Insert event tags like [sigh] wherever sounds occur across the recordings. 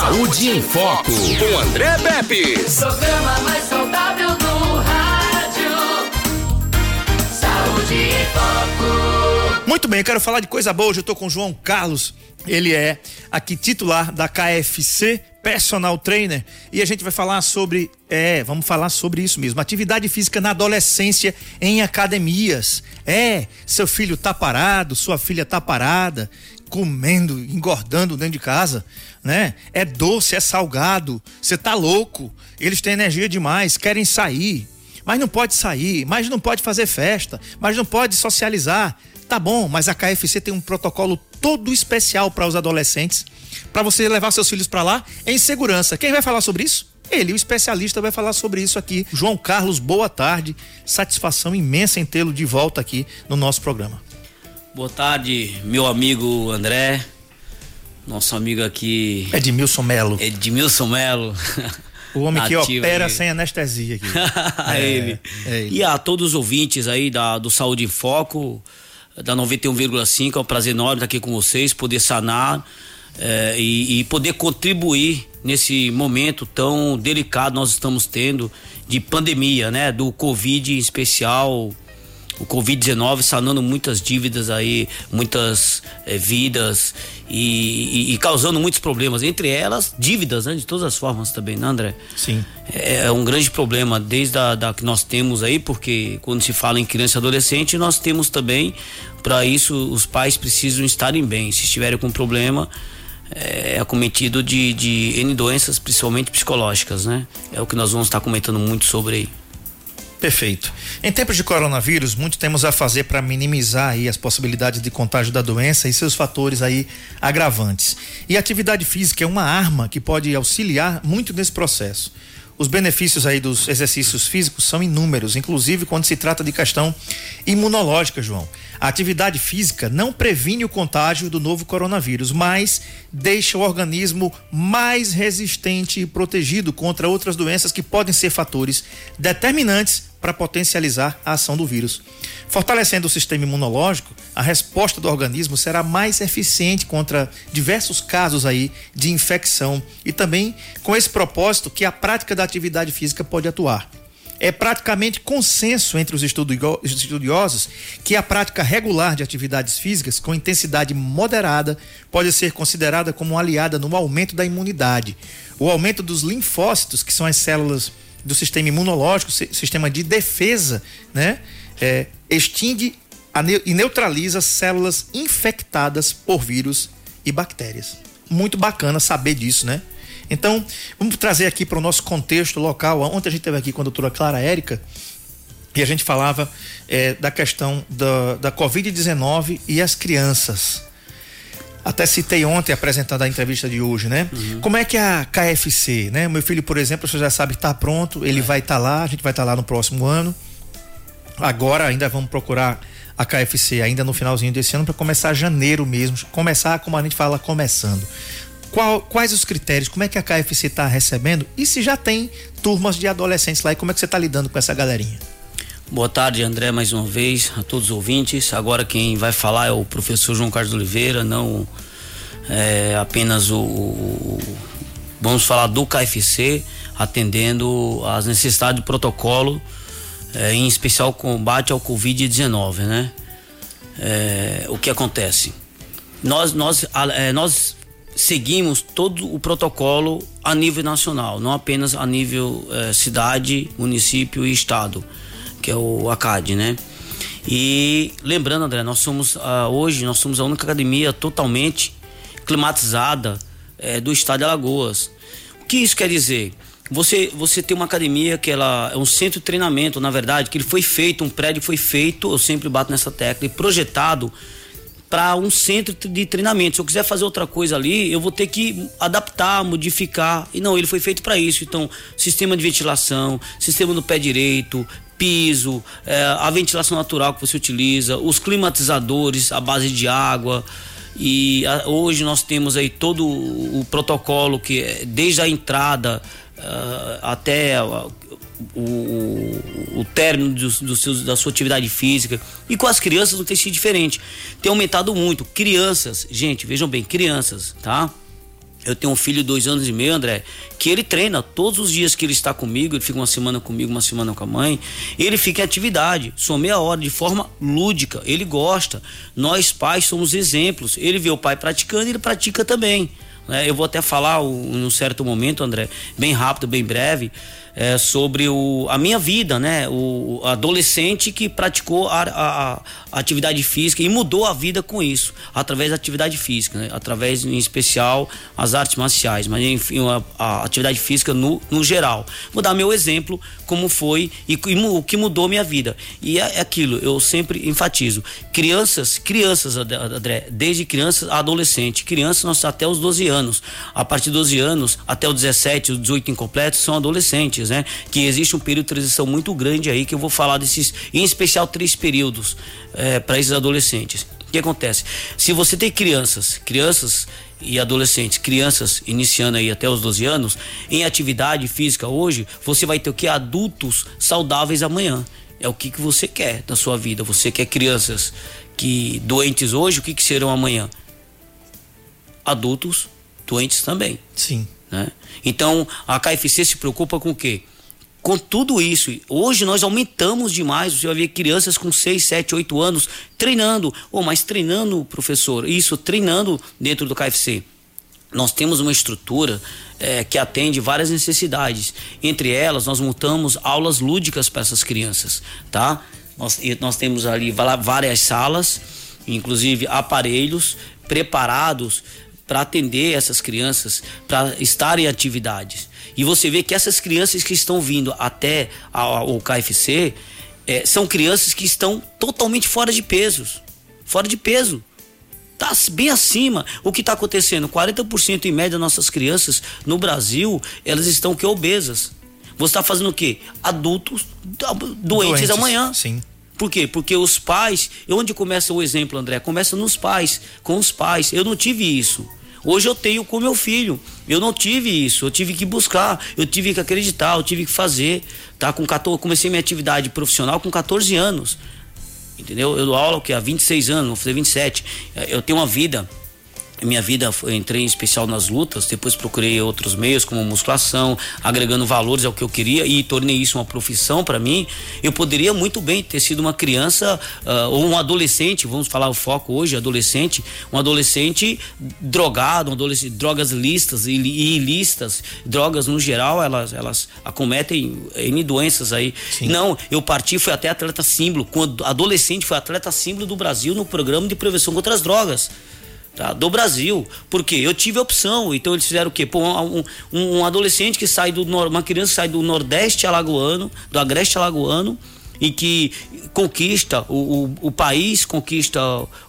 Saúde em Foco, com André Pepe. Programa mais saudável do rádio. Saúde em Foco. Muito bem, eu quero falar de coisa boa. Hoje eu tô com o João Carlos. Ele é aqui titular da KFC, personal trainer, e a gente vai falar sobre, é, vamos falar sobre isso mesmo, atividade física na adolescência em academias. É, seu filho tá parado, sua filha tá parada, comendo, engordando dentro de casa, né? É doce, é salgado, você tá louco. Eles têm energia demais, querem sair, mas não pode sair, mas não pode fazer festa, mas não pode socializar. Tá bom, mas a KFC tem um protocolo todo especial para os adolescentes, para você levar seus filhos para lá em segurança. Quem vai falar sobre isso? Ele, o especialista, vai falar sobre isso aqui. João Carlos, boa tarde. Satisfação imensa em tê-lo de volta aqui no nosso programa. Boa tarde, meu amigo André, nosso amigo aqui Edmilson Melo. Edmilson Melo. O homem que opera aí. sem anestesia aqui. [laughs] a ele. é ele. E a todos os ouvintes aí da, do Saúde em Foco, da 91,5, é um prazer enorme estar aqui com vocês, poder sanar eh, e, e poder contribuir nesse momento tão delicado nós estamos tendo de pandemia, né? Do Covid em especial, o Covid-19 sanando muitas dívidas aí, muitas eh, vidas e, e- e causando muitos problemas, entre elas dívidas, né? De todas as formas também, né, André? Sim. É, é um grande problema desde a da que nós temos aí, porque quando se fala em criança e adolescente, nós temos também, para isso, os pais precisam estarem bem. Se estiverem com problema, é acometido de, de N doenças, principalmente psicológicas, né? É o que nós vamos estar comentando muito sobre aí. Perfeito. Em tempos de coronavírus, muito temos a fazer para minimizar aí as possibilidades de contágio da doença e seus fatores aí agravantes. E a atividade física é uma arma que pode auxiliar muito nesse processo. Os benefícios aí dos exercícios físicos são inúmeros, inclusive quando se trata de questão imunológica, João. A atividade física não previne o contágio do novo coronavírus, mas deixa o organismo mais resistente e protegido contra outras doenças que podem ser fatores determinantes para potencializar a ação do vírus. Fortalecendo o sistema imunológico, a resposta do organismo será mais eficiente contra diversos casos aí de infecção e também com esse propósito que a prática da atividade física pode atuar. É praticamente consenso entre os estudio- os estudiosos que a prática regular de atividades físicas com intensidade moderada pode ser considerada como aliada no aumento da imunidade. O aumento dos linfócitos, que são as células do sistema imunológico, si- sistema de defesa, né? É, extingue e neutraliza células infectadas por vírus e bactérias. Muito bacana saber disso, né? Então, vamos trazer aqui para o nosso contexto local. Ontem a gente esteve aqui com a doutora Clara Érica e a gente falava eh, da questão da, da Covid-19 e as crianças. Até citei ontem, apresentando a entrevista de hoje, né? Como é que é a KFC, né? Meu filho, por exemplo, você já sabe que está pronto, ele vai estar lá, a gente vai estar lá no próximo ano. Agora ainda vamos procurar a KFC ainda no finalzinho desse ano para começar janeiro mesmo, começar como a gente fala começando. Qual- quais os critérios? Como é que a KFC está recebendo? E se já tem turmas de adolescentes lá e como é que você está lidando com essa galerinha? Boa tarde, André, mais uma vez, a todos os ouvintes. Agora quem vai falar é o professor João Carlos Oliveira, não é, apenas o, o- Vamos falar do KFC, atendendo às necessidades do protocolo, é, em especial combate ao Covid-19, né? É, o que acontece? Nós, nós, é, nós seguimos todo o protocolo a nível nacional, não apenas a nível eh, cidade, município e estado, que é o ACAD, né? E lembrando, André, nós somos ah, hoje nós somos a única academia totalmente climatizada eh, do estado de Alagoas. O que isso quer dizer? Você, você tem uma academia que ela é um centro de treinamento, na verdade, que ele foi feito, um prédio foi feito, eu sempre bato nessa tecla, e projetado para um centro de treinamento. Se eu quiser fazer outra coisa ali, eu vou ter que adaptar, modificar. E não, ele foi feito para isso. Então, sistema de ventilação, sistema do pé direito, piso, eh, a ventilação natural que você utiliza, os climatizadores à base de água. E ah, hoje nós temos aí todo o, o protocolo que é desde a entrada ah, até ah, o, o, término dos, dos seus, da sua atividade física. E com as crianças não tem sido diferente. Tem aumentado muito. Crianças, gente, vejam bem, crianças, tá? Eu tenho um filho de dois anos e meio, André, que ele treina todos os dias que ele está comigo, ele fica uma semana comigo, uma semana com a mãe, ele fica em atividade, só meia hora, de forma lúdica, ele gosta. Nós pais somos exemplos. Ele vê o pai praticando ele pratica também. Né? Eu vou até falar um certo momento, André, bem rápido, bem breve, é, sobre o, a minha vida, né? O, adolescente que praticou a, a, a, atividade física e mudou a vida com isso, através da atividade física, né? através, em especial, as artes marciais, mas enfim, a, a atividade física no, no geral. Vou dar meu exemplo, como foi e, e o que mudou minha vida. E é, é aquilo, eu sempre enfatizo. Crianças, crianças, André, desde crianças a adolescente, crianças nós até os 12 anos. A partir dos 12 anos até os 17, os 18 incompletos são adolescentes né? Que existe um período de transição muito grande aí, que eu vou falar desses, em especial três períodos é, para esses adolescentes. O que acontece? Se você tem crianças, crianças e adolescentes, crianças iniciando aí até os 12 anos, em atividade física hoje, você vai ter o que? Adultos saudáveis amanhã. É o que, que você quer na sua vida. Você quer crianças que doentes hoje, o que, que serão amanhã? Adultos doentes também. Sim. Né? Então, a KFC se preocupa com o quê? Com tudo isso. Hoje nós aumentamos demais. Você vai ver crianças com 6, 7, 8 anos treinando. Oh, mas treinando, professor, isso, treinando dentro do KFC. Nós temos uma estrutura é, que atende várias necessidades. Entre elas, nós montamos aulas lúdicas para essas crianças, tá? Nós, nós temos ali várias salas, inclusive aparelhos preparados para atender essas crianças, para estar em atividades. E você vê que essas crianças que estão vindo até o KFC é, são crianças que estão totalmente fora de pesos. Fora de peso. Tá bem acima. O que está acontecendo? 40% em média das nossas crianças no Brasil, elas estão que obesas. Você está fazendo o quê? Adultos doentes, doentes amanhã. Sim. Por quê? Porque os pais, onde começa o exemplo, André? Começa nos pais, com os pais. Eu não tive isso. Hoje eu tenho com meu filho. Eu não tive isso, eu tive que buscar, eu tive que acreditar, eu tive que fazer. Tá? Com 14, comecei minha atividade profissional com 14 anos. Entendeu? Eu dou aula que há 26 anos, vou fazer 27. Eu tenho uma vida minha vida eu entrei em especial nas lutas, depois procurei outros meios como musculação, agregando valores ao que eu queria e tornei isso uma profissão para mim. Eu poderia muito bem ter sido uma criança uh, ou um adolescente, vamos falar o foco hoje, adolescente, um adolescente drogado, um adolescente, drogas listas e, ilícitas, drogas no geral, elas elas acometem N doenças aí. Sim. Não, eu parti, fui até atleta símbolo, quando adolescente foi atleta símbolo do Brasil no programa de prevenção contra as drogas tá? do Brasil. Porque eu tive opção. Então eles fizeram o quê? Pô, um, um, um adolescente que sai do. Uma criança que sai do Nordeste alagoano, do Agreste alagoano, e que conquista o, o, o país, conquista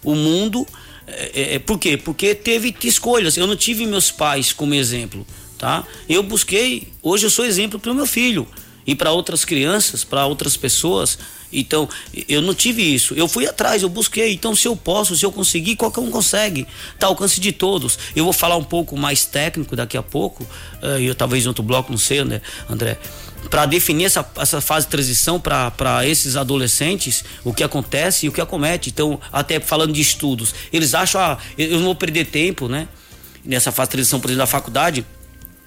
o mundo. É, é, é, por quê? Porque teve escolhas. Eu não tive meus pais como exemplo. Tá? Eu busquei, hoje eu sou exemplo para o meu filho e para outras crianças, para outras pessoas. Então, eu não tive isso. Eu fui atrás, eu busquei. Então, se eu posso, se eu conseguir, qualquer um consegue. Tá ao alcance de todos. Eu vou falar um pouco mais técnico daqui a pouco, e eu talvez em outro bloco, não sei, né, André? Para definir essa, essa fase de transição para esses adolescentes, o que acontece e o que acomete. Então, até falando de estudos, eles acham, ah, eu não vou perder tempo, né? Nessa fase de transição, por exemplo, da faculdade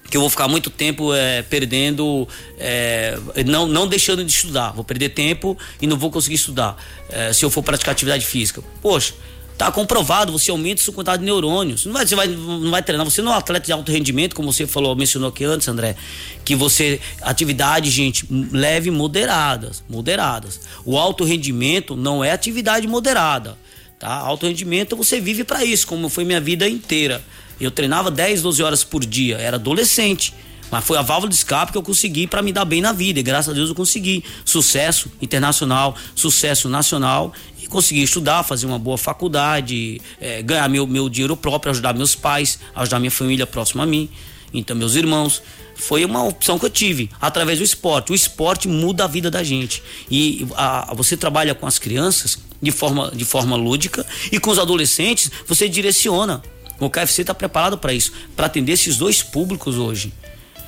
que eu vou ficar muito tempo é, perdendo, é, não, não deixando de estudar. Vou perder tempo e não vou conseguir estudar é, se eu for praticar atividade física. Poxa, tá comprovado, você aumenta sua quantidade de neurônios. Não vai, você vai, não vai treinar, você não é um atleta de alto rendimento, como você falou, mencionou aqui antes, André, que você, atividade, gente, leve moderadas, moderadas. O alto rendimento não é atividade moderada, tá? Alto rendimento você vive para isso, como foi minha vida inteira. Eu treinava 10, 12 horas por dia, era adolescente. Mas foi a válvula de escape que eu consegui para me dar bem na vida. E graças a Deus eu consegui. Sucesso internacional, sucesso nacional. E consegui estudar, fazer uma boa faculdade, é, ganhar meu, meu dinheiro próprio, ajudar meus pais, ajudar minha família próxima a mim. Então, meus irmãos. Foi uma opção que eu tive através do esporte. O esporte muda a vida da gente. E a, você trabalha com as crianças de forma, de forma lúdica e com os adolescentes você direciona o KFC está preparado para isso, para atender esses dois públicos hoje.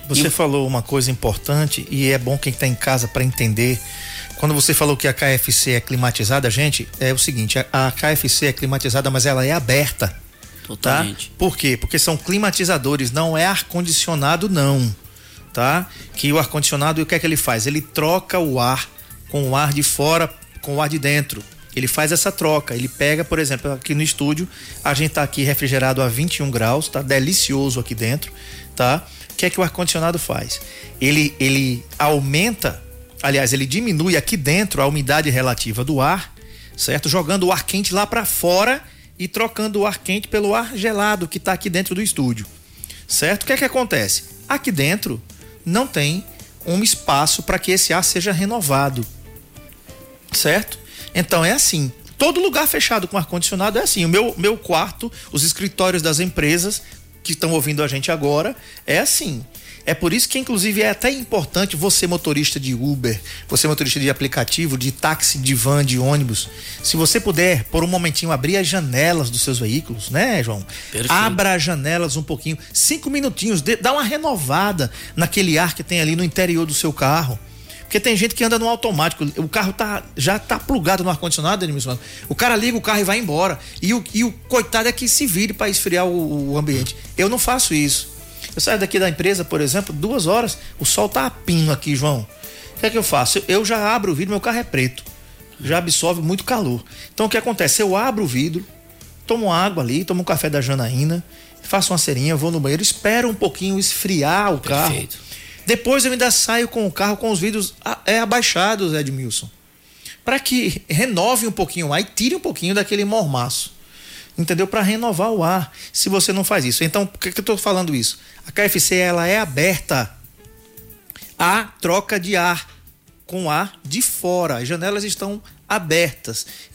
Você e... falou uma coisa importante e é bom quem está em casa para entender. Quando você falou que a KFC é climatizada, gente, é o seguinte: a KFC é climatizada, mas ela é aberta. Totalmente. Tá? Por quê? Porque são climatizadores, não é ar-condicionado, não. Tá? Que o ar-condicionado, o que é que ele faz? Ele troca o ar com o ar de fora com o ar de dentro. Ele faz essa troca. Ele pega, por exemplo, aqui no estúdio, a gente tá aqui refrigerado a 21 graus, tá delicioso aqui dentro, tá? O que é que o ar-condicionado faz? Ele, ele aumenta, aliás, ele diminui aqui dentro a umidade relativa do ar, certo? Jogando o ar quente lá para fora e trocando o ar quente pelo ar gelado que está aqui dentro do estúdio, certo? O que é que acontece? Aqui dentro não tem um espaço para que esse ar seja renovado, certo? Então é assim. Todo lugar fechado com ar condicionado é assim. O meu, meu quarto, os escritórios das empresas que estão ouvindo a gente agora, é assim. É por isso que, inclusive, é até importante você, motorista de Uber, você, motorista de aplicativo, de táxi, de van, de ônibus, se você puder, por um momentinho, abrir as janelas dos seus veículos, né, João? Perfeito. Abra as janelas um pouquinho, cinco minutinhos, dê- dá uma renovada naquele ar que tem ali no interior do seu carro. Porque tem gente que anda no automático, o carro tá, já tá plugado no ar-condicionado, Edmilson. O cara liga o carro e vai embora. E o, e o coitado é que se vire para esfriar o, o ambiente. Eu não faço isso. Eu saio daqui da empresa, por exemplo, duas horas, o sol tá a pino aqui, João. O que é que eu faço? Eu já abro o vidro, meu carro é preto. Já absorve muito calor. Então o que acontece? Eu abro o vidro, tomo água ali, tomo um café da Janaína, faço uma cerinha, vou no banheiro, espero um pouquinho esfriar o carro. Depois eu ainda saio com o carro com os vidros a- é, abaixados, Edmilson. Para que renove um pouquinho o ar e tire um pouquinho daquele mormaço. Entendeu? Para renovar o ar. Se você não faz isso. Então, por que, que eu estou falando isso? A KFC ela é aberta à troca de ar com ar de fora. As janelas estão abertas.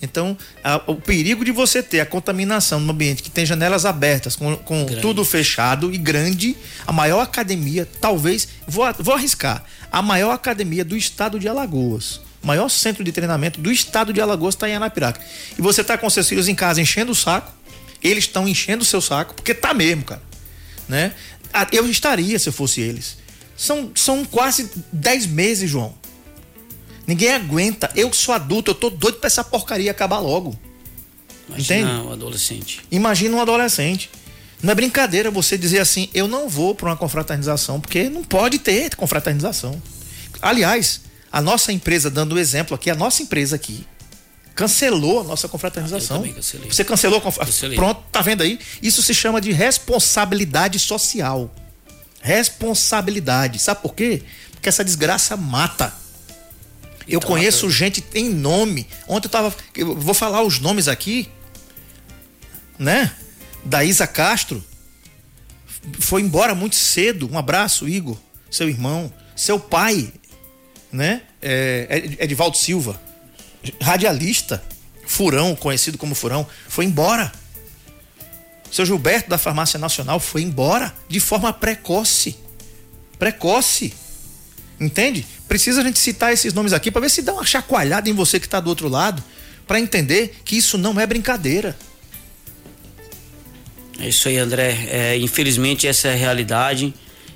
Então, a- o perigo de você ter a contaminação no ambiente que tem janelas abertas, com, com tudo fechado e grande, a maior academia, talvez, vou, vou arriscar, a maior academia do estado de Alagoas. O maior centro de treinamento do estado de Alagoas está em Anapiraca. E você está com seus filhos em casa enchendo o saco, eles estão enchendo o seu saco, porque tá mesmo, cara. Né? Eu estaria se eu fosse eles. São, são quase 10 meses, João. Ninguém aguenta. Eu que sou adulto, eu tô doido pra essa porcaria acabar logo. Imagina Entende? o adolescente. Imagina um adolescente. Não é brincadeira você dizer assim, eu não vou para uma confraternização, porque não pode ter confraternização. Aliás, a nossa empresa, dando o exemplo aqui, a nossa empresa aqui, cancelou a nossa confraternização. Cancelei. Você cancelou a conf... Cancelei. Pronto, tá vendo aí? Isso se chama de responsabilidade social. Responsabilidade. Sabe por quê? Porque essa desgraça mata. Eu Então, conheço eu- gente em nome. Ontem eu tava. Eu vou falar os nomes aqui. Né? Da Isa Castro. Foi embora muito cedo. Um abraço, Igor. Seu irmão. Seu pai. Né? É, Ed- Edivaldo Silva. Radialista. Furão, conhecido como Furão. Foi embora. Seu Gilberto da Farmácia Nacional foi embora de forma precoce. Precoce. Entende? Precisa a gente citar esses nomes aqui para ver se dá uma chacoalhada em você que está do outro lado, para entender que isso não é brincadeira. É isso aí, André. É, infelizmente, essa é a realidade.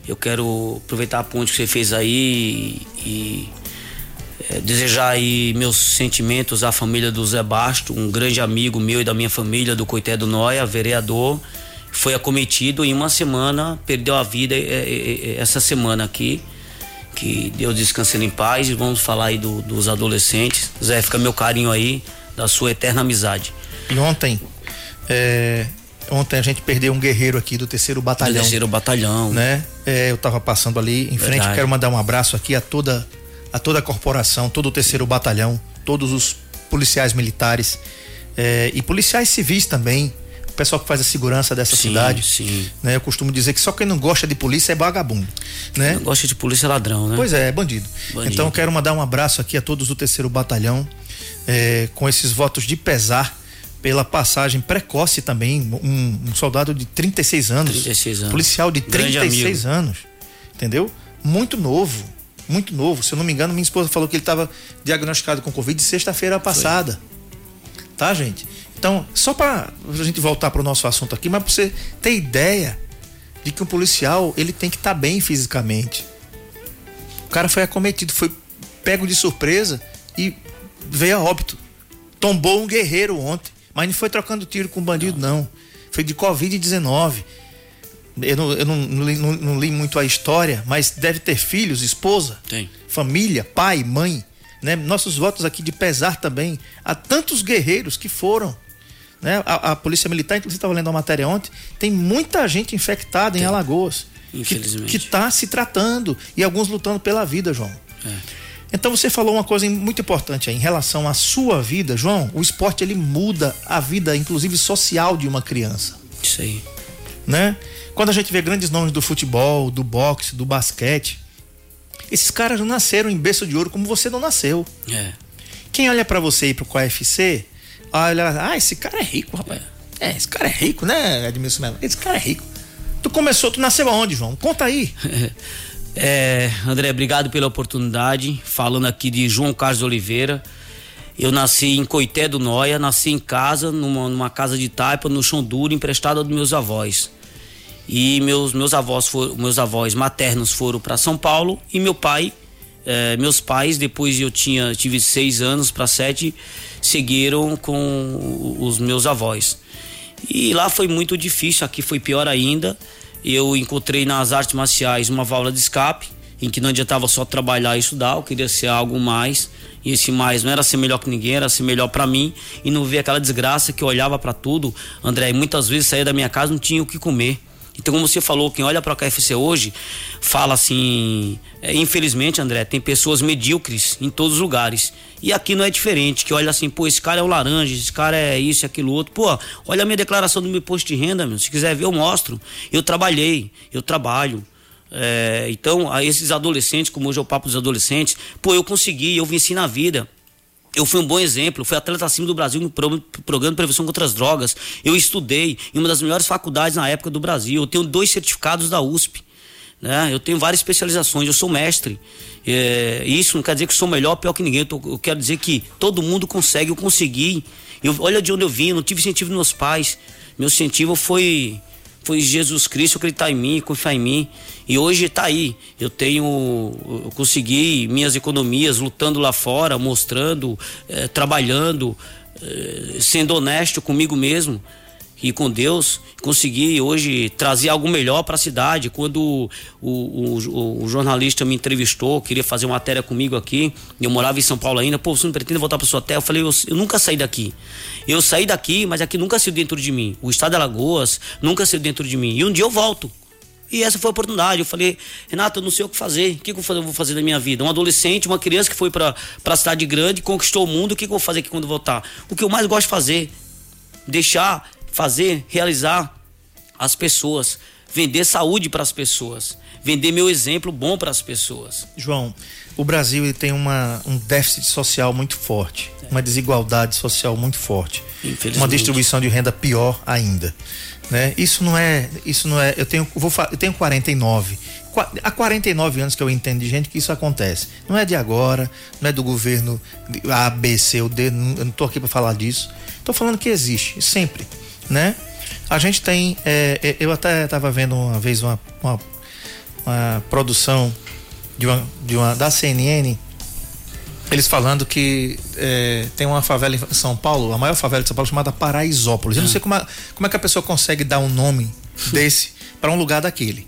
Eu quero aproveitar a ponte que você fez aí e, é, desejar aí meus sentimentos à família do Zé Basto, um grande amigo meu e da minha família, do Coité do Noia, vereador. Foi acometido em uma semana, perdeu a vida é, é, é, essa semana aqui. Que Deus descanse ele em paz. E vamos falar aí do- dos adolescentes. Zé, fica meu carinho aí da sua eterna amizade. E ontem, é, ontem a gente perdeu um guerreiro aqui do terceiro Do batalhão. terceiro batalhão. né? É, eu tava passando ali em frente, Verdade. quero mandar um abraço aqui a toda a toda a corporação, todo o terceiro batalhão, todos os policiais militares é, e policiais civis também, pessoal que faz a segurança dessa Sim, cidade. sim. Né? Eu costumo dizer que só quem não gosta de polícia é vagabundo, né? Não gosta de polícia ladrão, né? Pois é, é bandido. Bandido. Então eu quero mandar um abraço aqui a todos do terceiro batalhão, é, com esses votos de pesar pela passagem precoce também, um, um soldado de 36 anos. 36 anos. Policial de Grande 36 amigo. anos. Entendeu? Muito novo. Muito novo. Se eu não me engano, minha esposa falou que ele estava diagnosticado com Covid sexta-feira passada. Tá, gente? Então, só para a gente voltar para o nosso assunto aqui, mas para você ter ideia de que um policial ele tem que estar bem fisicamente. O cara foi acometido, foi pego de surpresa e veio a óbito. Tombou um guerreiro ontem, mas não foi trocando tiro com bandido, não. foi de Covid-19. Eu, não, eu não, não, li, não, não li muito a história, mas deve ter filhos, esposa, Tem. família, pai, mãe. Né? Nossos votos aqui de pesar também a tantos guerreiros que foram. Né? A, a Polícia Militar, inclusive, estava lendo uma matéria ontem, tem muita gente infectada em Alagoas. Infelizmente. Que está se tratando e alguns lutando pela vida, João. Então você falou uma coisa muito importante aí, em relação à sua vida, João. O esporte ele muda a vida, inclusive social, de uma criança, Isso aí. né? Quando a gente vê grandes nomes do futebol, do boxe, do basquete, esses caras não nasceram em berço de ouro como você não nasceu. É. Quem olha pra você ir pro KFC, olha, ah, esse cara é rico, rapaz. É, esse cara é rico, né, Edmilson Melo? Esse cara é rico. Tu começou, tu nasceu aonde, João? Conta aí. [laughs] É, André, obrigado pela oportunidade. Falando aqui de João Carlos Oliveira. Eu nasci em Coité do Noia, nasci em casa, numa, numa casa de taipa, no chão duro, emprestada dos meus avós. E meus, meus avós foram, meus avós maternos foram para São Paulo e meu pai, eh, meus pais, depois eu tinha tive seis anos para sete, seguiram com os meus avós. E lá foi muito difícil, aqui foi pior ainda. Eu encontrei nas artes marciais uma válvula de escape, em que não adiantava só trabalhar e estudar, eu queria ser algo mais. E esse mais não era ser melhor que ninguém, era ser melhor para mim e não ver aquela desgraça que eu olhava para tudo. André, muitas vezes saía da minha casa não tinha o que comer. Então, como você falou, quem olha para a KFC hoje fala assim: é, infelizmente, André, tem pessoas medíocres em todos os lugares. E aqui não é diferente, que olha assim, pô, esse cara é o laranja, esse cara é isso aquilo outro. Pô, olha a minha declaração do meu posto de renda, meu. Se quiser ver, eu mostro. Eu trabalhei, eu trabalho. É, então, a esses adolescentes, como hoje é o papo dos adolescentes, pô, eu consegui, eu venci na vida. Eu fui um bom exemplo, fui atleta acima do Brasil no pro- programa de prevenção contra as drogas. Eu estudei em uma das melhores faculdades na época do Brasil. Eu tenho dois certificados da USP. Né? Eu tenho várias especializações, eu sou mestre. É, isso não quer dizer que sou melhor pior que ninguém. Eu, tô- eu quero dizer que todo mundo consegue, eu consegui. Eu, olha de onde eu vim, eu não tive incentivo dos meus pais. Meu incentivo foi foi Jesus Cristo acreditar em mim, confiar em mim. E hoje tá aí. Eu tenho. Eu consegui minhas economias lutando lá fora, mostrando, eh, trabalhando, eh, sendo honesto comigo mesmo e com Deus. Consegui hoje trazer algo melhor para a cidade. Quando o, o, o- jornalista me entrevistou, queria fazer uma matéria comigo aqui, eu morava em São Paulo ainda, pô, você não pretende voltar para sua terra? Eu falei, eu, eu nunca saí daqui. Eu saí daqui, mas aqui nunca saiu dentro de mim. O estado de Alagoas nunca saiu dentro de mim. E um dia eu volto. E essa foi a oportunidade. Eu falei, Renato, eu não sei o que fazer. O que, eu vou fazer- da minha vida? Um adolescente, uma criança que foi para a cidade grande, conquistou o mundo. O que, que eu vou fazer aqui quando voltar? O que eu mais gosto de fazer? Deixar, fazer, realizar as pessoas. Vender saúde para as pessoas. Vender meu exemplo bom para as pessoas. João, o Brasil ele tem uma, um déficit social muito forte, uma desigualdade social muito forte, uma distribuição de renda pior ainda, né? Isso não é, isso não é. Eu tenho, vou, eu tenho 49. Qua- Há 49 anos que eu entendo de gente que isso acontece. Não é de agora, não é do governo A, B, C ou D. não- Eu não tô aqui para falar disso. Tô falando que existe sempre, né? A gente tem, é, é, eu até estava vendo uma vez uma, uma uma produção de uma, de uma da CNN eles falando que é, tem uma favela em São Paulo, a maior favela de São Paulo chamada Paraisópolis. Eu não sei como, a- como é que a pessoa consegue dar um nome [laughs] desse para um lugar daquele,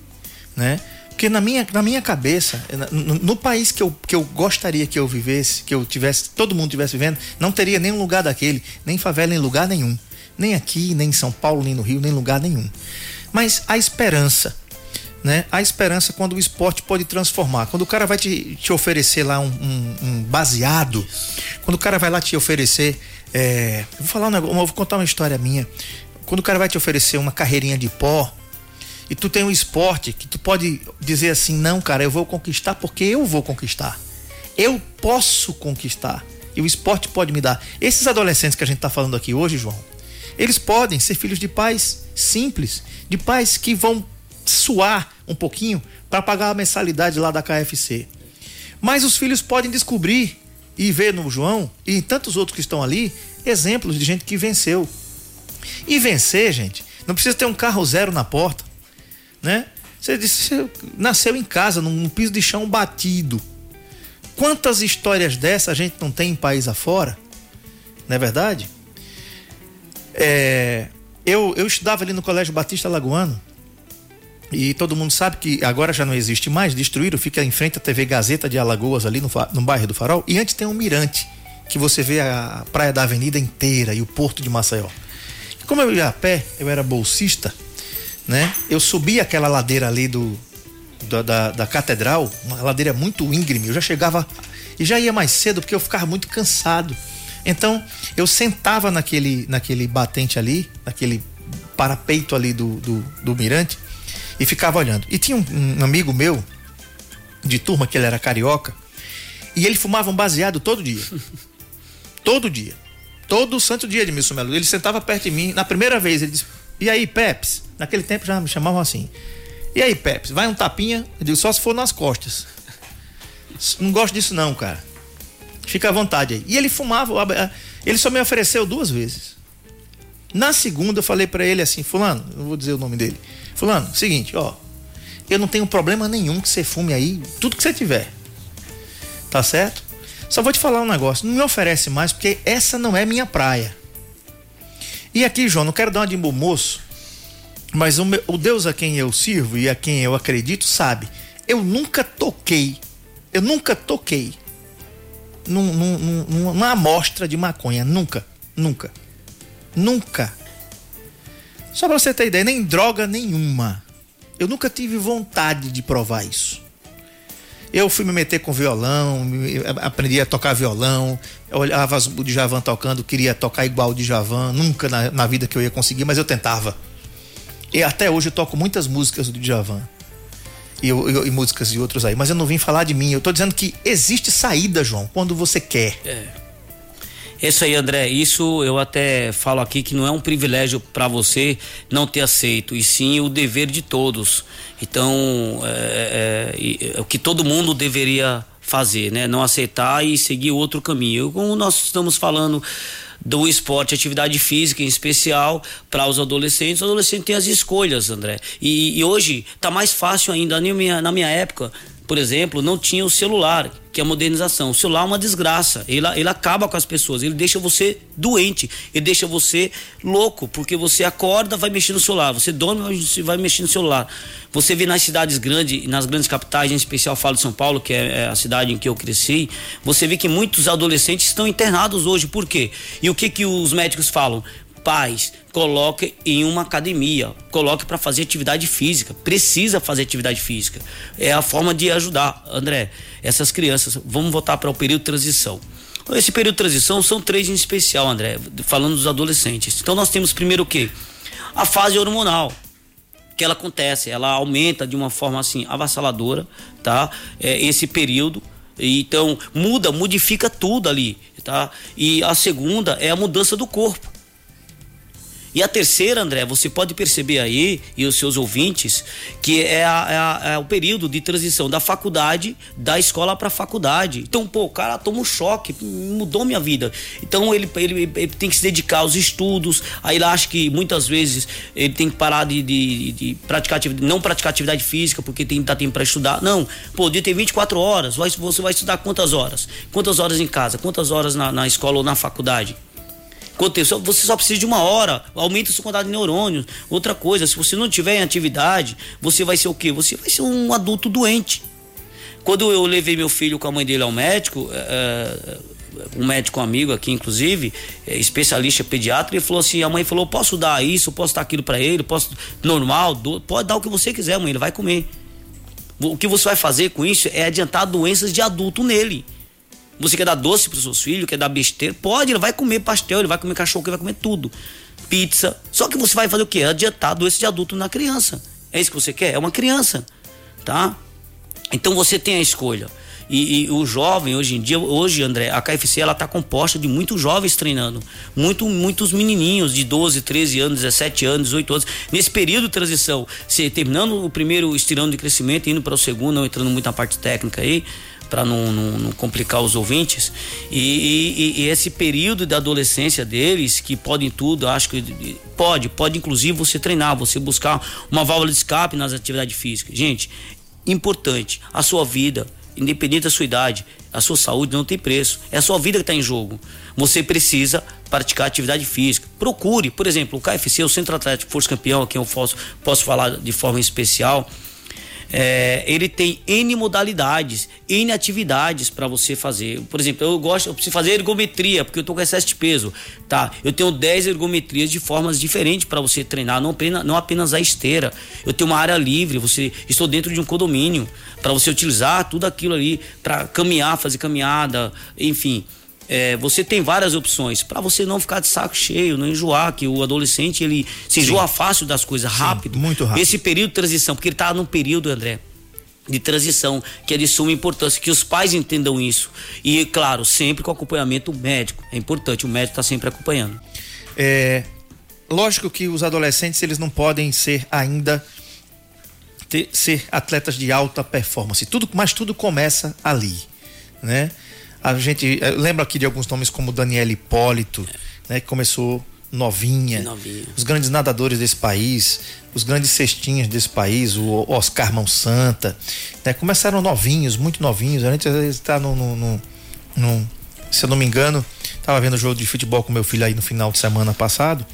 né? Porque na minha, na minha cabeça, no, no país que eu, que eu gostaria que eu vivesse, que eu tivesse, todo mundo tivesse vivendo, não teria nenhum lugar daquele, nem favela em lugar nenhum. Nem aqui, nem em São Paulo, nem no Rio, nem em lugar nenhum. Mas a esperança, né? A esperança quando o esporte pode transformar. Quando o cara vai te, te oferecer lá um, um- um baseado, quando o cara vai lá te oferecer. é, vou falar um negócio, vou contar uma história minha. Quando o cara vai te oferecer uma carreirinha de pó, e tu tem um esporte que tu pode dizer assim: não, cara, eu vou conquistar porque eu vou conquistar. Eu posso conquistar. E o esporte pode me dar. Esses adolescentes que a gente tá falando aqui hoje, João, eles podem ser filhos de pais simples, de pais que vão suar um pouquinho para pagar a mensalidade lá da KFC. Mas os filhos podem descobrir e ver no João e em tantos outros que estão ali exemplos de gente que venceu. E vencer, gente, não precisa ter um carro zero na porta, né? Você disse, você nasceu em casa, num, piso de chão batido. Quantas histórias dessa a gente não tem em país afora? Não é verdade? É, Eu, eu estudava ali no Colégio Batista Lagoano e todo mundo sabe que agora já não existe mais, destruíram, fica em frente à TV Gazeta de Alagoas, ali no, no bairro do Farol. E antes tem um mirante, que você vê a praia da avenida inteira e o porto de Maceió. E como eu ia a pé, eu era bolsista, né? Eu subi aquela ladeira ali do, da, da, da catedral, uma ladeira muito íngreme. Eu já chegava e já ia mais cedo porque eu ficava muito cansado. Então eu sentava naquele, naquele batente ali, naquele parapeito ali do, do, do mirante e ficava olhando. E tinha um, um, amigo meu de turma que ele era carioca e ele fumava um baseado todo dia. [laughs] todo dia. Todo santo dia de Milson Melo. Ele sentava perto de mim. Na primeira vez ele disse: E aí, Peps? Naquele tempo já me chamavam assim. E aí, Peps? Vai um tapinha? Eu digo: Só se for nas costas. Não gosto disso, não, cara. Fica à vontade aí. E ele fumava. Ele só me ofereceu duas vezes. Na segunda eu falei para ele assim: Fulano, não vou dizer o nome dele. Fulano, seguinte, ó. Eu não tenho problema nenhum que você fume aí, tudo que você tiver. Tá certo? Só vou te falar um negócio, não me oferece mais porque essa não é minha praia. E aqui, João, não quero dar uma de moço, mas o, meu, o Deus a quem eu sirvo e a quem eu acredito sabe. Eu nunca toquei, eu nunca toquei num, num, num, numa amostra de maconha. Nunca, nunca, nunca. Só pra você ter ideia, nem droga nenhuma. Eu nunca tive vontade de provar isso. Eu fui me meter com violão, aprendi a tocar violão, olhava o Djavan tocando, queria tocar igual o Djavan, nunca na, na, vida que eu ia conseguir, mas eu tentava. E até hoje eu toco muitas músicas do Djavan. E, e, e músicas de outros aí, mas eu não vim falar de mim, eu tô dizendo que existe saída, João, quando você quer. É. Isso aí, André. Isso eu até falo aqui que não é um privilégio para você não ter aceito, e sim o dever de todos. Então, é, é, é, o que todo mundo deveria fazer, né? Não aceitar e seguir outro caminho. Como nós estamos falando do esporte, atividade física em especial para os adolescentes. Os adolescentes têm as escolhas, André. E, e hoje está mais fácil ainda. Na minha, na minha época, por exemplo, não tinha o celular, que é a modernização. O celular é uma desgraça. Ele, ele acaba com as pessoas, ele deixa você doente, ele deixa você louco, porque você acorda, vai mexer no celular, você dorme, vai mexer no celular. Você vê nas cidades grandes, nas grandes capitais, em especial falo de São Paulo, que é, é a cidade em que eu cresci, você vê que muitos adolescentes estão internados hoje. Por quê? E o que que os médicos falam? pais, coloque em uma academia, coloque para fazer atividade física. Precisa fazer atividade física. É a forma de ajudar, André. Essas crianças, vamos voltar para o período de transição. Esse período de transição são três em especial, André, falando dos adolescentes. Então nós temos primeiro o quê? A fase hormonal que ela acontece, ela aumenta de uma forma assim avassaladora, tá? É, esse período, então muda, modifica tudo ali, tá? E a segunda é a mudança do corpo. E a terceira, André, você pode perceber aí, e os seus ouvintes, que é, a, é, a, é o período de transição da faculdade, da escola para a faculdade. Então, pô, o cara toma um choque, mudou minha vida. Então, ele, ele, ele, tem que se dedicar aos estudos. Aí ele acha que muitas vezes ele tem que parar de, de, de praticar não praticar atividade física, porque tem que dar tempo para estudar. Não, pô, dia tem 24 horas, você vai estudar quantas horas? Quantas horas em casa? Quantas horas na, na escola ou na faculdade? Você só precisa de uma hora, aumenta sua quantidade de neurônios. Outra coisa, se você não tiver em atividade, você vai ser o quê? Você vai ser um adulto doente. Quando eu levei meu filho com a mãe dele ao médico, é, um médico amigo aqui, inclusive, é, especialista pediatra, ele falou assim: a mãe falou, posso dar isso, posso dar aquilo para ele, posso normal, do, pode dar o que você quiser, mãe, ele vai comer. O que você vai fazer com isso é adiantar doenças de adulto nele. Você quer dar doce para os seus filhos, quer dar besteira? Pode, ele vai comer pastel, ele vai comer cachorro, ele vai comer tudo. Pizza. Só que você vai fazer o quê? Adiantar doença de adulto na criança. É isso que você quer? É uma criança. Tá? Então você tem a escolha. E, e, o jovem hoje em dia, hoje, André, a KFC ela tá composta de muitos jovens treinando, muito, muitos menininhos de 12, 13 anos, 17 anos, 18 anos. Nesse período de transição, se terminando o primeiro estirando de crescimento, indo para o segundo, não entrando muito na parte técnica aí, para não, não, não, complicar os ouvintes. E, e, e, esse período da adolescência deles, que podem tudo, acho que pode, pode inclusive você treinar, você buscar uma válvula de escape nas atividades físicas. Gente, importante, a sua vida, independente da sua idade, A sua saúde não tem preço. É a sua vida que está em jogo. Você precisa praticar atividade física. Procure, por exemplo, o KFC, o Centro Atlético Força Campeão, aqui eu posso, posso falar de forma especial é, ele tem N modalidades, N atividades para você fazer. Por exemplo, eu gosto, eu preciso fazer ergometria, porque eu tô com excesso de peso. Tá? Eu tenho 10 ergometrias de formas diferentes para você treinar, não apenas, não apenas a esteira. Eu tenho uma área livre, você estou dentro de um condomínio para você utilizar tudo aquilo ali para caminhar, fazer caminhada, enfim é, você tem várias opções para você não ficar de saco cheio, não enjoar, que o adolescente ele se enjoa Sim. fácil das coisas, rápido. Sim, muito rápido. Esse período de transição, porque ele tá num período, André, de transição, que é de suma importância, que os pais entendam isso. E, claro, sempre com acompanhamento médico. É importante, o médico está sempre acompanhando. É, lógico que os adolescentes, eles não podem ser ainda ter, ser atletas de alta performance. Tudo, mas tudo começa ali, né? A gente eh, lembra aqui de alguns nomes como Daniela Hipólito, né, que começou novinha, novinha, os grandes nadadores desse país, os grandes cestinhas desse país, o Oscar Mão Santa, né, começaram novinhos, muito novinhos. A gente está no, no, no, no, se eu não me engano, estava vendo o jogo de futebol com meu filho aí no final de semana passado.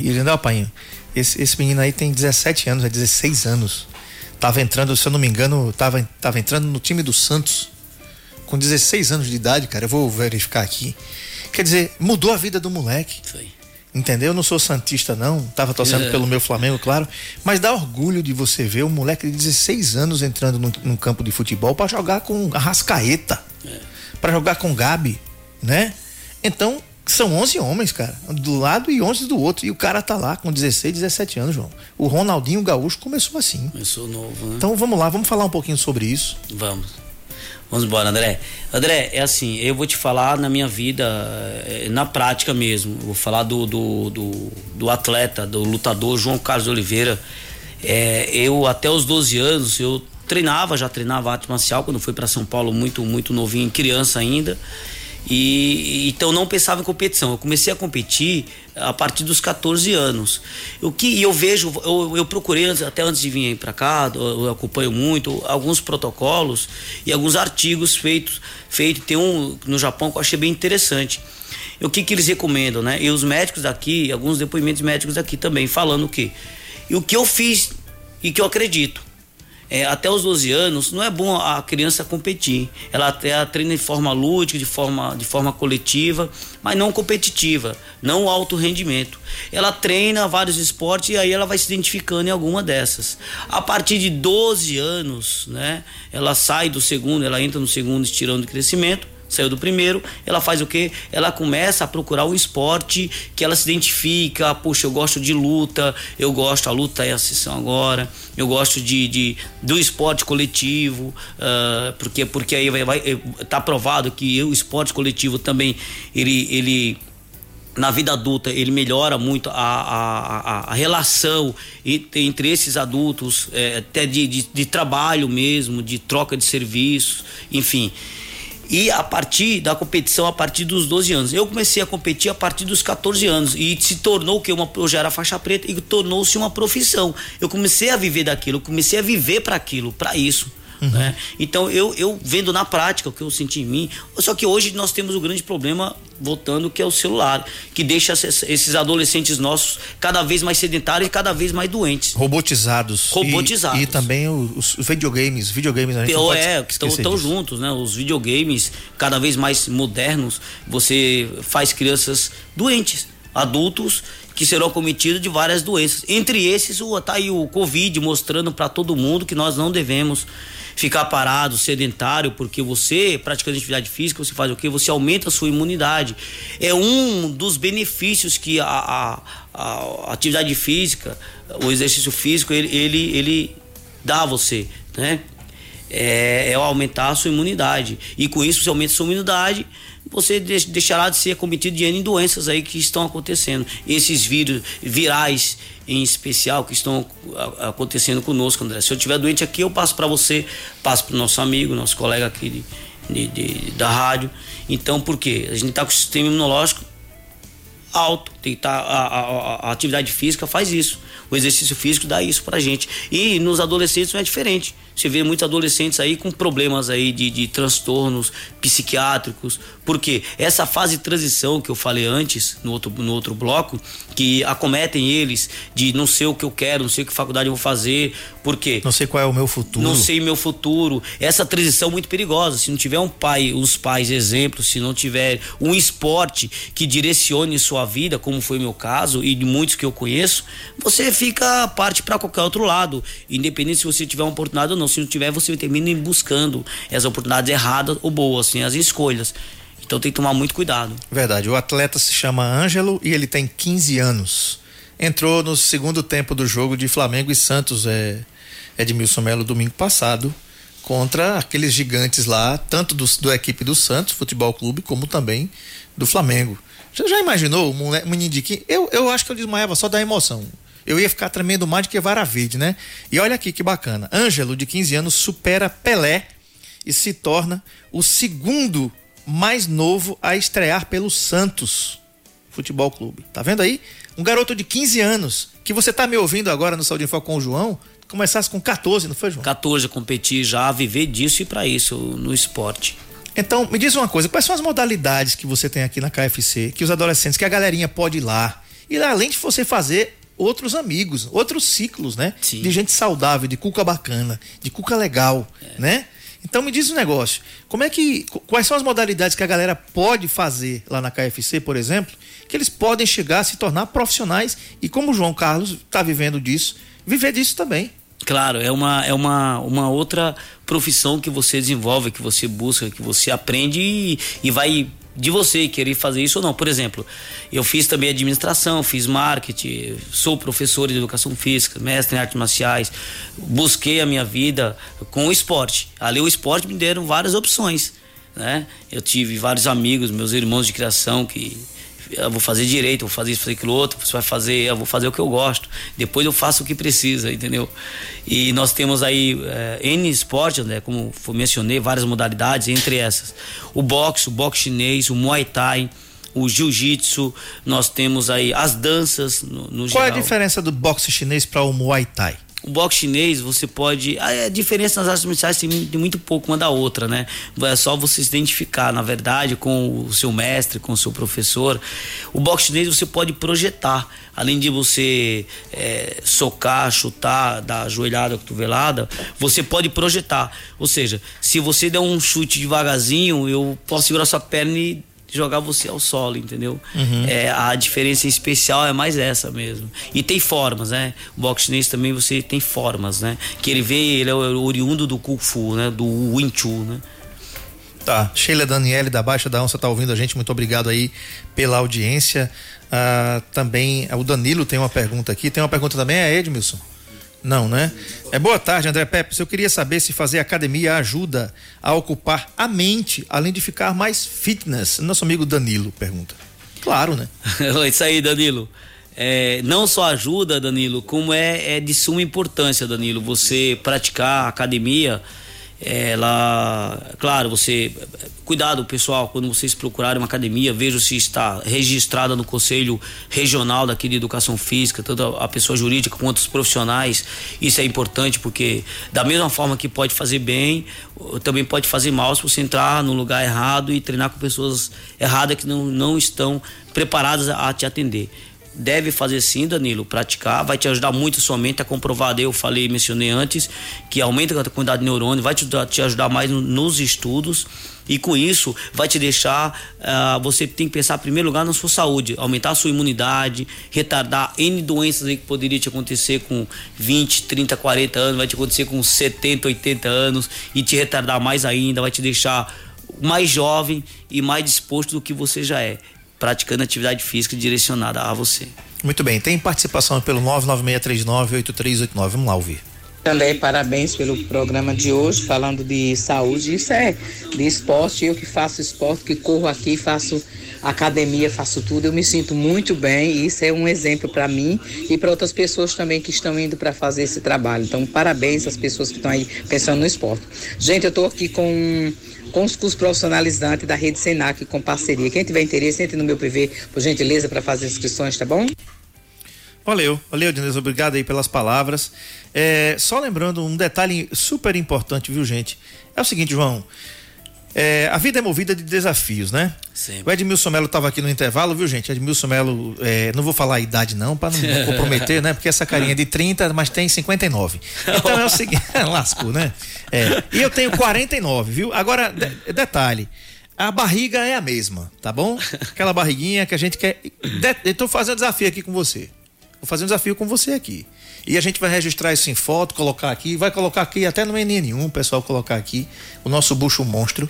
E ele, não, pai, esse, esse menino aí tem 17 anos, é 16 anos. Tava entrando, se eu não me engano, tava, tava entrando no time do Santos com 16 anos de idade, cara, eu vou verificar aqui. Quer dizer, mudou a vida do moleque. Foi. Entendeu? Eu não sou santista, não. Tava torcendo é. pelo meu Flamengo, claro. Mas dá orgulho de você ver um moleque de 16 anos entrando num, num campo de futebol para jogar com a Rascaeta. É. para jogar com Gabi, né? Então, são 11 homens, cara. Do lado e 11 do outro. E o cara tá lá com 16, 17 anos, João. O Ronaldinho Gaúcho começou assim. Começou novo, né? Então vamos lá, vamos falar um pouquinho sobre isso. Vamos. Vamos embora, André. André, é assim, eu vou te falar na minha vida, é, na prática mesmo. Vou falar do, do, do, do atleta, do lutador João Carlos Oliveira. É, eu, até os 12 anos, eu treinava, já treinava arte marcial quando fui para São Paulo, muito, muito novinho, criança ainda. E então não pensava em competição. Eu comecei a competir a partir dos 14 anos. O que eu vejo, eu, eu procurei até antes de vir para cá, eu, acompanho muito alguns protocolos e alguns artigos feitos, feito tem um no Japão que eu achei bem interessante. O que que eles recomendam, né? E os médicos daqui, alguns depoimentos médicos daqui também falando o que e o que eu fiz e que eu acredito é, até os 12 anos, não é bom a criança competir. Ela, ela treina de forma lúdica, de forma, de forma coletiva, mas não competitiva, não alto rendimento. Ela treina vários esportes e aí ela vai se identificando em alguma dessas. A partir de 12 anos, né, ela sai do segundo, ela entra no segundo estirão de crescimento saiu do primeiro, ela faz o quê? Ela começa a procurar um esporte que ela se identifica, puxa, eu gosto de luta, eu gosto, a luta é a sessão agora, eu gosto de, de do esporte coletivo, uh, porque, porque aí vai, vai, tá provado que o esporte coletivo também, ele, ele na vida adulta ele melhora muito a, a, a relação entre esses adultos, é, até de, de, de, trabalho mesmo, de troca de serviços, enfim. E a partir da competição, a partir dos 12 anos. Eu comecei a competir a partir dos 14 anos e se tornou que uma eu já era faixa preta e tornou-se uma profissão. Eu comecei a viver daquilo, comecei a viver para aquilo, para isso. Uhum. Né? Então eu, eu vendo na prática o que eu senti em mim. Só que hoje nós temos o um grande problema, voltando, que é o celular, que deixa esses adolescentes nossos cada vez mais sedentários e cada vez mais doentes. Robotizados. Robotizados. E, e também os, os, videogames, videogames a gente É, que estão tão juntos, né? Os videogames cada vez mais modernos, você faz crianças doentes, adultos que serão cometidos de várias doenças. Entre esses, o, tá aí o Covid mostrando para todo mundo que nós não devemos ficar parado, sedentário, porque você, praticando atividade física, você faz o quê? Você aumenta a sua imunidade. É um dos benefícios que a, a, a atividade física, o exercício físico, ele, ele, ele dá a você, né? É, é aumentar a sua imunidade. E com isso, você aumenta a sua imunidade, você deixará de ser acometido de N doenças aí que estão acontecendo. Esses vírus virais em especial que estão acontecendo conosco, André. Se eu estiver doente aqui, eu passo para você, passo para o nosso amigo, nosso colega aqui de, de, de, da rádio. Então, por quê? A gente está com o sistema imunológico alto, tem que tá, a, a, a, atividade física faz isso. O exercício físico dá isso pra gente. E nos adolescentes não é diferente. Você vê muitos adolescentes aí com problemas aí de, de transtornos psiquiátricos. Porque essa fase de transição que eu falei antes, no outro, no outro bloco, que acometem eles de não sei o que eu quero, não sei que faculdade eu vou fazer, porque não sei qual é o meu futuro. Não sei meu futuro. Essa transição é muito perigosa. Se não tiver um pai, os pais exemplos, se não tiver um esporte que direcione sua vida, como foi meu caso e de muitos que eu conheço, você fica parte para qualquer outro lado, independente se você tiver uma oportunidade ou não. Se não tiver, você termina buscando as oportunidades erradas ou boas, assim, as escolhas. Então tem que tomar muito cuidado. Verdade. O atleta se chama Ângelo e ele tem 15 anos. Entrou no segundo tempo do jogo de Flamengo e Santos, é, Edmilson Melo, domingo passado, contra aqueles gigantes lá, tanto do, da equipe do Santos Futebol Clube, como também do Flamengo. Você já imaginou o menino de que eu, eu acho que eu desmaiava só da emoção. Eu ia ficar tremendo mais do que vara verde, né? E olha aqui que bacana. Ângelo, de 15 anos, supera Pelé e se torna o segundo mais novo a estrear pelo Santos Futebol Clube. Tá vendo aí? Um garoto de 15 anos, que você tá me ouvindo agora no Saúde Foco com o João, começasse com 14, não foi, João? 14 a competir já, viver disso e para isso no esporte. Então, me diz uma coisa, quais são as modalidades que você tem aqui na KFC, que os adolescentes, que a galerinha pode ir lá, e lá, além de você fazer outros amigos, outros ciclos, né? Sim. De gente saudável, de cuca bacana, de cuca legal, é. né? Então me diz um negócio, como é que quais são as modalidades que a galera pode fazer lá na KFC, por exemplo, que eles podem chegar a se tornar profissionais e como o João Carlos está vivendo disso, viver disso também. Claro, é uma, é uma, uma outra profissão que você desenvolve, que você busca, que você aprende e, e vai de você querer fazer isso ou não. Por exemplo, eu fiz também administração, fiz marketing, sou professor de educação física, mestre em artes marciais, busquei a minha vida com o esporte. Ali o esporte me deram várias opções, né? Eu tive vários amigos, meus irmãos de criação que eu vou fazer direito, vou fazer isso, fazer aquilo outro, você vai fazer, eu vou fazer o que eu gosto. Depois eu faço o que precisa, entendeu? E nós temos aí é, N esportes, né? Como mencionei, várias modalidades, entre essas. O boxe, o boxe chinês, o muay thai, o jiu-jitsu, nós temos aí as danças no, no Qual geral. é a diferença do boxe chinês para o muay thai? O boxe chinês, você pode. A diferença nas artes marciais tem muito pouco uma da outra, né? É só você se identificar, na verdade, com o seu mestre, com o seu professor. O boxe chinês você pode projetar. Além de você é, socar, chutar, dar joelhada, cotovelada, você pode projetar. Ou seja, se você der um chute devagarzinho, eu posso segurar sua perna e jogar você ao solo, entendeu? Uhum. É, a diferença especial é mais essa mesmo. E tem formas, né? O boxe chinês também você tem formas, né? Que ele vê, ele é oriundo do Kung Fu, né? Do Wing Chun, né? Tá, Sheila Daniele da Baixa da Onça tá ouvindo a gente, muito obrigado aí pela audiência. Ah, também o Danilo tem uma pergunta aqui, tem uma pergunta também, é Edmilson? Não, né? É boa tarde, André Pepe. Eu queria saber se fazer academia ajuda a ocupar a mente, além de ficar mais fitness. Nosso amigo Danilo pergunta. Claro, né? [laughs] Isso aí, Danilo. É, não só ajuda, Danilo, como é, é de suma importância, Danilo, você praticar academia ela, claro, você cuidado pessoal quando vocês procurarem uma academia, vejam se está registrada no conselho regional daqui de educação física, tanto a pessoa jurídica quanto os profissionais. Isso é importante porque da mesma forma que pode fazer bem, também pode fazer mal se você entrar no lugar errado e treinar com pessoas erradas que não, não estão preparadas a te atender deve fazer sim, Danilo, praticar, vai te ajudar muito somente a comprovar, eu falei, mencionei antes, que aumenta a quantidade de neurônio, vai te, te ajudar mais no, nos estudos. E com isso vai te deixar, uh, você tem que pensar em primeiro lugar na sua saúde, aumentar a sua imunidade, retardar N doenças que poderia te acontecer com 20, 30, 40 anos, vai te acontecer com 70, 80 anos e te retardar mais ainda, vai te deixar mais jovem e mais disposto do que você já é praticando atividade física direcionada a você. Muito bem, tem participação pelo 996398389. Vamos lá ouvir. Também parabéns pelo programa de hoje, falando de saúde. Isso é de esporte. Eu que faço esporte, que corro aqui, faço academia, faço tudo. Eu me sinto muito bem. Isso é um exemplo para mim e para outras pessoas também que estão indo para fazer esse trabalho. Então, parabéns às pessoas que estão aí pensando no esporte. Gente, eu estou aqui com com os cursos profissionalizantes da Rede Senac com parceria. Quem tiver interesse, entre no meu PV, por gentileza, para fazer inscrições, tá bom? Valeu, valeu, Diniz, obrigado aí pelas palavras. É, só lembrando um detalhe super importante, viu, gente? É o seguinte, João. É, a vida é movida de desafios, né? Sempre. O Edmilson Melo estava aqui no intervalo, viu, gente? Edmilson Melo, é, não vou falar a idade não, para não [laughs] comprometer, né? Porque essa carinha é de 30, mas tem 59. Então é o seguinte, [laughs] lascou, né? É, e eu tenho 49, viu? Agora, de- detalhe, a barriga é a mesma, tá bom? Aquela barriguinha que a gente quer. De, eu tô fazendo um desafio aqui com você. Vou fazer um desafio com você aqui. E a gente vai registrar isso em foto, colocar aqui, vai colocar aqui até no NN1, o pessoal colocar aqui o nosso bucho monstro,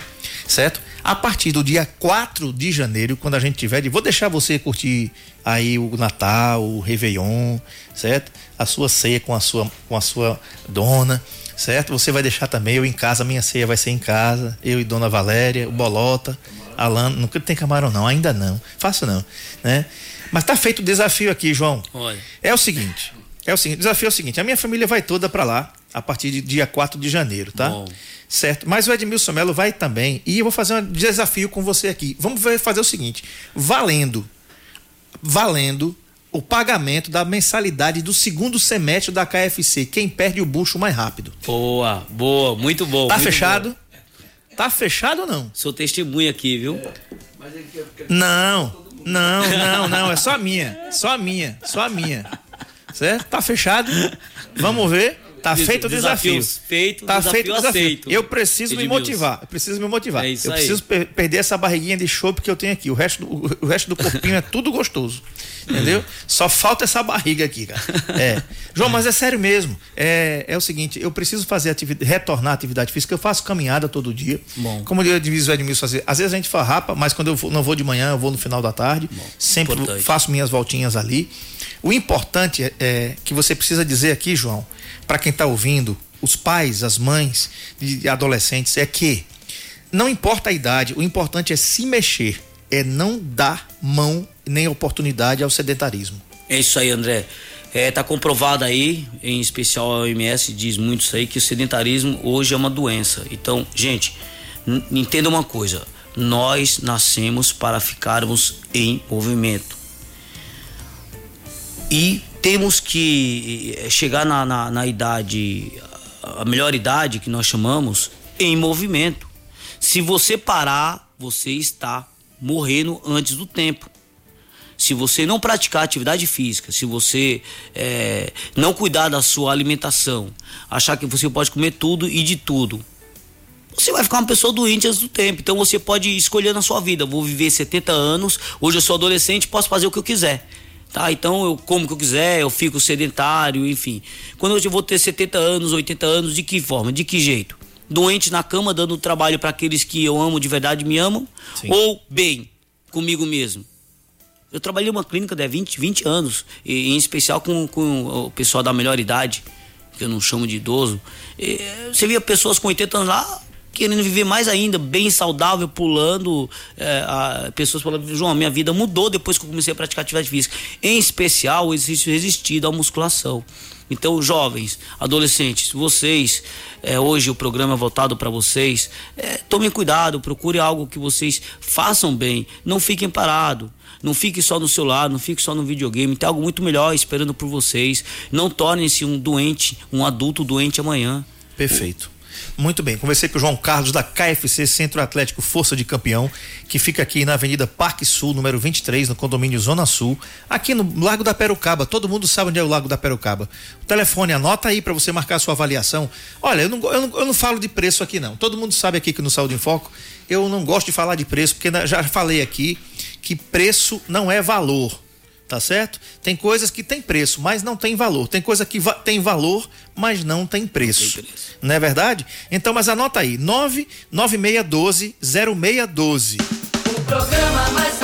certo? A partir do dia 4 de janeiro, quando a gente tiver, de- vou deixar você curtir aí o Natal, o Réveillon, certo? A sua ceia com a sua com a sua dona, certo? Você vai deixar também eu em casa, minha ceia vai ser em casa, eu e Dona Valéria, o Bolota, Alan, não tem camarão não, ainda não. Faço não, né? Mas tá feito o desafio aqui, João. Olha. É o seguinte, é o seguinte, o desafio é o seguinte, a minha família vai toda pra lá a partir de dia 4 de janeiro, tá? Bom. Certo? Mas o Edmilson Melo vai também e eu vou fazer um desafio com você aqui. Vamos fazer o seguinte, valendo valendo o pagamento da mensalidade do segundo semestre da KFC, quem perde o bucho mais rápido. Boa, boa, muito bom. Tá muito fechado? Tá fechado ou não? Sou testemunha aqui, viu? Não, não, não, não, é só a minha, só a minha, só a minha. Certo? Tá fechado? Vamos ver. Tá Des- feito o desafio. feito, tá desafio feito o desafio. aceito. Eu preciso me Edmilson. motivar. Eu preciso me motivar. É isso eu aí. preciso per- perder essa barriguinha de chope que eu tenho aqui. O resto, do, o resto do corpinho é tudo gostoso. [laughs] Entendeu? Só falta essa barriga aqui, cara. É. João, mas é sério mesmo. É, é o seguinte, eu preciso fazer atividade, retornar à atividade física. Eu faço caminhada todo dia. Bom. Como eu diviso o Edmilson fazer. Às vezes a gente farrapa, mas quando eu vou- não vou de manhã, eu vou no final da tarde. Sempre importante. faço minhas voltinhas ali. O importante é, é que você precisa dizer aqui, João, para quem está ouvindo, os pais, as mães de adolescentes, é que não importa a idade, o importante é se mexer, é não dar mão nem oportunidade ao sedentarismo. É isso aí, André. É, tá comprovado aí, em especial a OMS diz muito isso aí, que o sedentarismo hoje é uma doença. Então, gente, entenda uma coisa: nós nascemos para ficarmos em movimento. E temos que eh, chegar na, na, na idade, a melhor idade que nós chamamos, em movimento. Se você parar, você está morrendo antes do tempo. Se você não praticar atividade física, se você eh, não cuidar da sua alimentação, achar que você pode comer tudo e de tudo, você vai ficar uma pessoa doente antes do tempo. Então você pode escolher na sua vida. Vou viver 70 anos, hoje eu sou adolescente, posso fazer o que eu quiser. Tá? Então eu como que eu quiser, eu fico sedentário, enfim. Quando eu vou ter 70 anos, 80 anos, de que forma? De que jeito? Doente na cama, dando trabalho para aqueles que eu amo de verdade me amam? Sim. Ou bem, comigo mesmo? Eu trabalhei numa clínica de 20, 20 anos, e, em especial com, com o pessoal da melhor idade, que eu não chamo de idoso. E, você via pessoas com 80 anos lá querendo viver mais ainda, bem saudável, pulando. é, a- pessoas falando, João, minha vida mudou depois que eu comecei a praticar atividade física. Em especial, o exercício resistido à musculação. Então, jovens, adolescentes, vocês, é, hoje o programa é voltado para vocês. é, tomem cuidado, procure algo que vocês façam bem. Não fiquem parados. Não fique só no celular, não fique só no videogame. Tem algo muito melhor esperando por vocês. Não tornem-se um doente, um adulto doente amanhã. Perfeito. Muito bem, conversei com o João Carlos da KFC Centro Atlético Força de Campeão, que fica aqui na Avenida Parque Sul, número 23, no condomínio Zona Sul, aqui no Lago da Perucaba. Todo mundo sabe onde é o Lago da Perucaba. O telefone, anota aí para você marcar sua avaliação. Olha, eu não, eu, não, eu não falo de preço aqui não. Todo mundo sabe aqui que no Saúde em Foco eu não gosto de falar de preço, porque já falei aqui que preço não é valor tá certo? Tem coisas que tem preço, mas não tem valor. Tem coisa que va- tem valor, mas não tem preço. Não tem preço. Não é verdade? Então, mas anota aí, 99612 0612. O programa mais